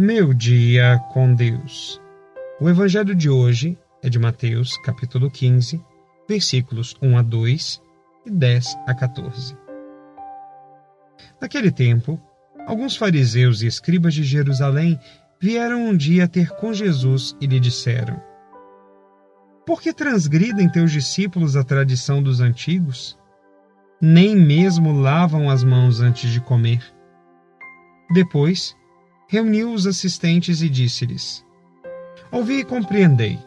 Meu dia com Deus. O evangelho de hoje é de Mateus, capítulo 15, versículos 1 a 2 e 10 a 14. Naquele tempo, alguns fariseus e escribas de Jerusalém vieram um dia ter com Jesus e lhe disseram: Por que transgridem teus discípulos a tradição dos antigos? Nem mesmo lavam as mãos antes de comer. Depois, reuniu os assistentes e disse-lhes: Ouvi e compreendei.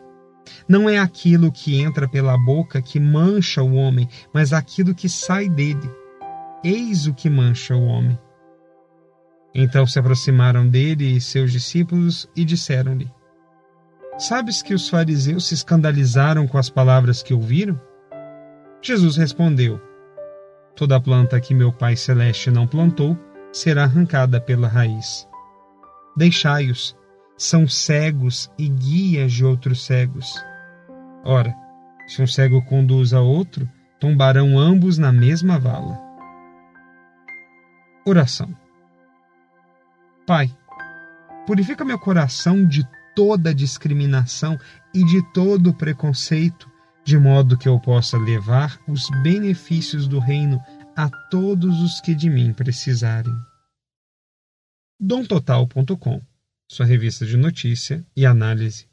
Não é aquilo que entra pela boca que mancha o homem, mas aquilo que sai dele. Eis o que mancha o homem. Então se aproximaram dele e seus discípulos e disseram-lhe: Sabes que os fariseus se escandalizaram com as palavras que ouviram? Jesus respondeu: Toda planta que meu Pai Celeste não plantou será arrancada pela raiz. Deixai-os, são cegos e guias de outros cegos. Ora, se um cego conduz a outro, tombarão ambos na mesma vala. Oração. Pai, purifica meu coração de toda discriminação e de todo preconceito, de modo que eu possa levar os benefícios do reino a todos os que de mim precisarem domtotal.com, sua revista de notícia e análise